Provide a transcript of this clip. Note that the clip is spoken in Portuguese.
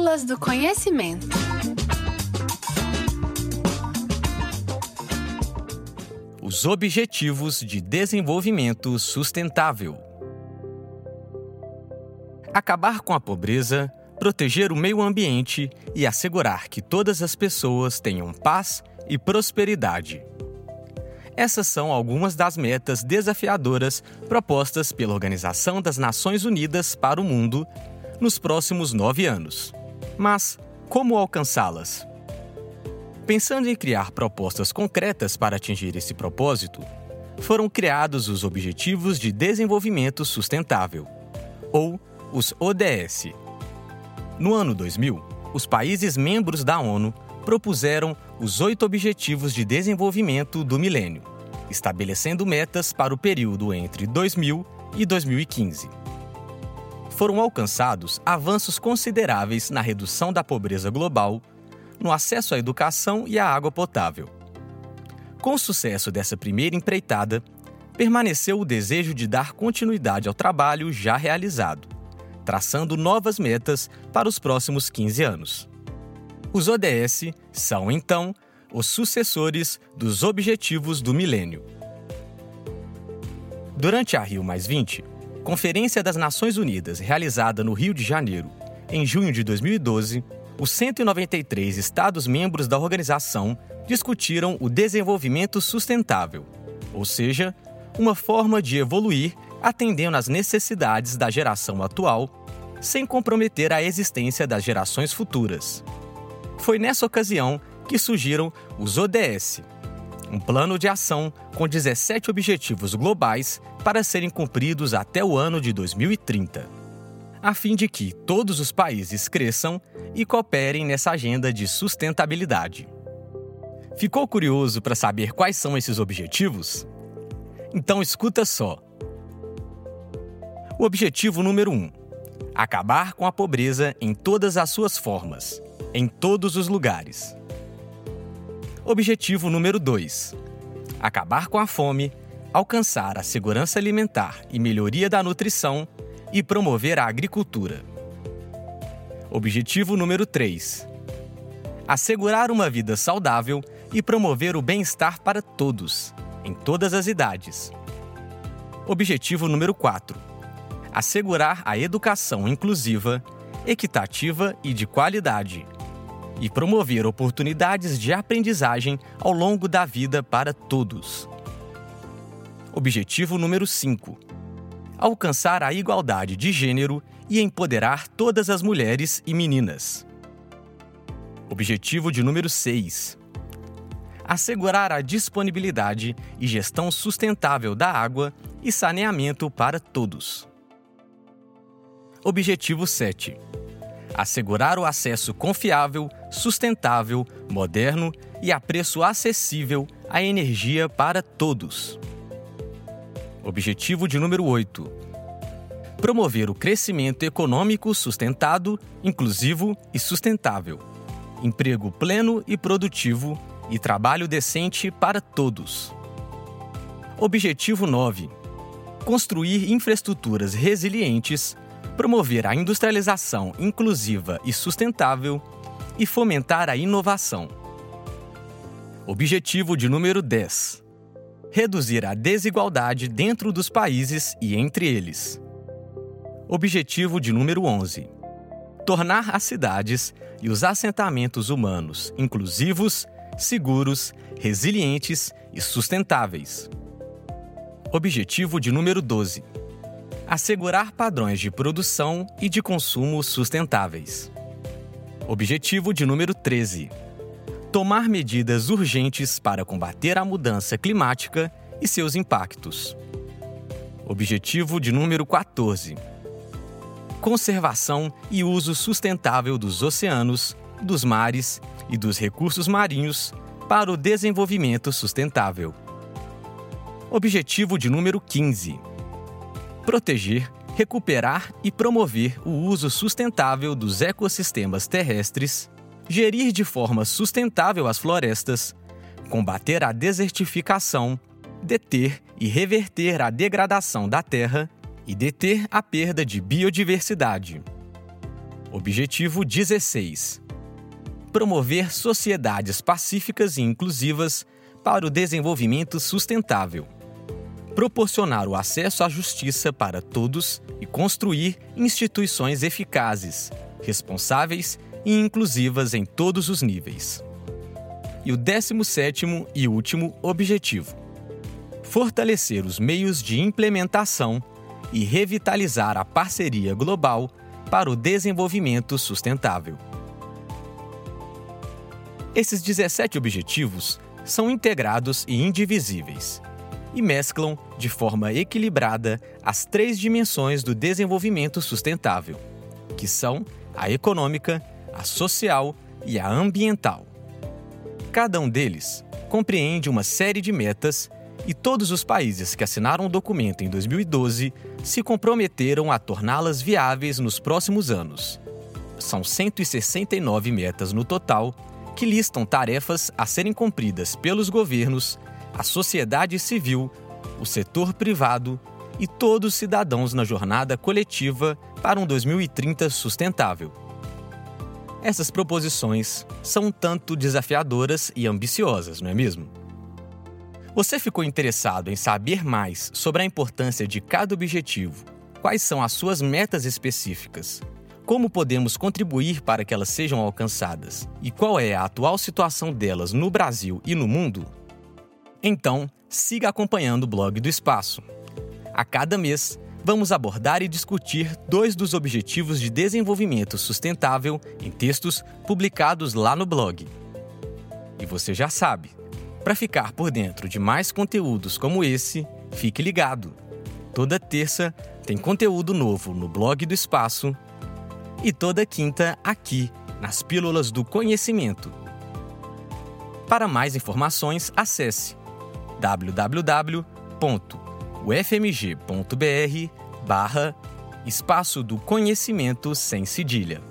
Pílulas do Conhecimento. Os Objetivos de Desenvolvimento Sustentável. Acabar com a pobreza, proteger o meio ambiente e assegurar que todas as pessoas tenham paz e prosperidade. Essas são algumas das metas desafiadoras propostas pela Organização das Nações Unidas para o Mundo nos próximos nove anos. Mas como alcançá-las? Pensando em criar propostas concretas para atingir esse propósito, foram criados os Objetivos de Desenvolvimento Sustentável, ou os ODS. No ano 2000, os países membros da ONU propuseram os oito Objetivos de Desenvolvimento do Milênio, estabelecendo metas para o período entre 2000 e 2015 foram alcançados avanços consideráveis na redução da pobreza global, no acesso à educação e à água potável. Com o sucesso dessa primeira empreitada, permaneceu o desejo de dar continuidade ao trabalho já realizado, traçando novas metas para os próximos 15 anos. Os ODS são, então, os sucessores dos Objetivos do Milênio. Durante a Rio Conferência das Nações Unidas, realizada no Rio de Janeiro, em junho de 2012, os 193 Estados-membros da organização discutiram o desenvolvimento sustentável, ou seja, uma forma de evoluir atendendo às necessidades da geração atual, sem comprometer a existência das gerações futuras. Foi nessa ocasião que surgiram os ODS, um plano de ação com 17 objetivos globais para serem cumpridos até o ano de 2030, a fim de que todos os países cresçam e cooperem nessa agenda de sustentabilidade. Ficou curioso para saber quais são esses objetivos? Então escuta só. O objetivo número 1: um, acabar com a pobreza em todas as suas formas, em todos os lugares. Objetivo número 2: acabar com a fome, alcançar a segurança alimentar e melhoria da nutrição e promover a agricultura. Objetivo número 3: assegurar uma vida saudável e promover o bem-estar para todos, em todas as idades. Objetivo número 4: assegurar a educação inclusiva, equitativa e de qualidade e promover oportunidades de aprendizagem ao longo da vida para todos. Objetivo número 5: alcançar a igualdade de gênero e empoderar todas as mulheres e meninas. Objetivo de número 6: assegurar a disponibilidade e gestão sustentável da água e saneamento para todos. Objetivo 7: assegurar o acesso confiável, sustentável, moderno e a preço acessível à energia para todos. Objetivo de número 8. Promover o crescimento econômico sustentado, inclusivo e sustentável. Emprego pleno e produtivo e trabalho decente para todos. Objetivo 9. Construir infraestruturas resilientes promover a industrialização inclusiva e sustentável e fomentar a inovação. Objetivo de número 10: reduzir a desigualdade dentro dos países e entre eles. Objetivo de número 11: tornar as cidades e os assentamentos humanos inclusivos, seguros, resilientes e sustentáveis. Objetivo de número 12: assegurar padrões de produção e de consumo sustentáveis. Objetivo de número 13: tomar medidas urgentes para combater a mudança climática e seus impactos. Objetivo de número 14: conservação e uso sustentável dos oceanos, dos mares e dos recursos marinhos para o desenvolvimento sustentável. Objetivo de número 15: proteger, recuperar e promover o uso sustentável dos ecossistemas terrestres, gerir de forma sustentável as florestas, combater a desertificação, deter e reverter a degradação da terra e deter a perda de biodiversidade. Objetivo 16: Promover sociedades pacíficas e inclusivas para o desenvolvimento sustentável. Proporcionar o acesso à justiça para todos e construir instituições eficazes, responsáveis e inclusivas em todos os níveis. E o 17 e último objetivo: fortalecer os meios de implementação e revitalizar a parceria global para o desenvolvimento sustentável. Esses 17 objetivos são integrados e indivisíveis e mesclam de forma equilibrada as três dimensões do desenvolvimento sustentável, que são a econômica, a social e a ambiental. Cada um deles compreende uma série de metas e todos os países que assinaram o documento em 2012 se comprometeram a torná-las viáveis nos próximos anos. São 169 metas no total que listam tarefas a serem cumpridas pelos governos, a sociedade civil, o setor privado e todos os cidadãos na jornada coletiva para um 2030 sustentável. Essas proposições são um tanto desafiadoras e ambiciosas, não é mesmo? Você ficou interessado em saber mais sobre a importância de cada objetivo? Quais são as suas metas específicas? Como podemos contribuir para que elas sejam alcançadas? E qual é a atual situação delas no Brasil e no mundo? Então, siga acompanhando o blog do Espaço. A cada mês, vamos abordar e discutir dois dos Objetivos de Desenvolvimento Sustentável em textos publicados lá no blog. E você já sabe, para ficar por dentro de mais conteúdos como esse, fique ligado. Toda terça tem conteúdo novo no blog do Espaço e toda quinta aqui nas Pílulas do Conhecimento. Para mais informações, acesse www ufmg.br barra Espaço do Conhecimento sem cedilha.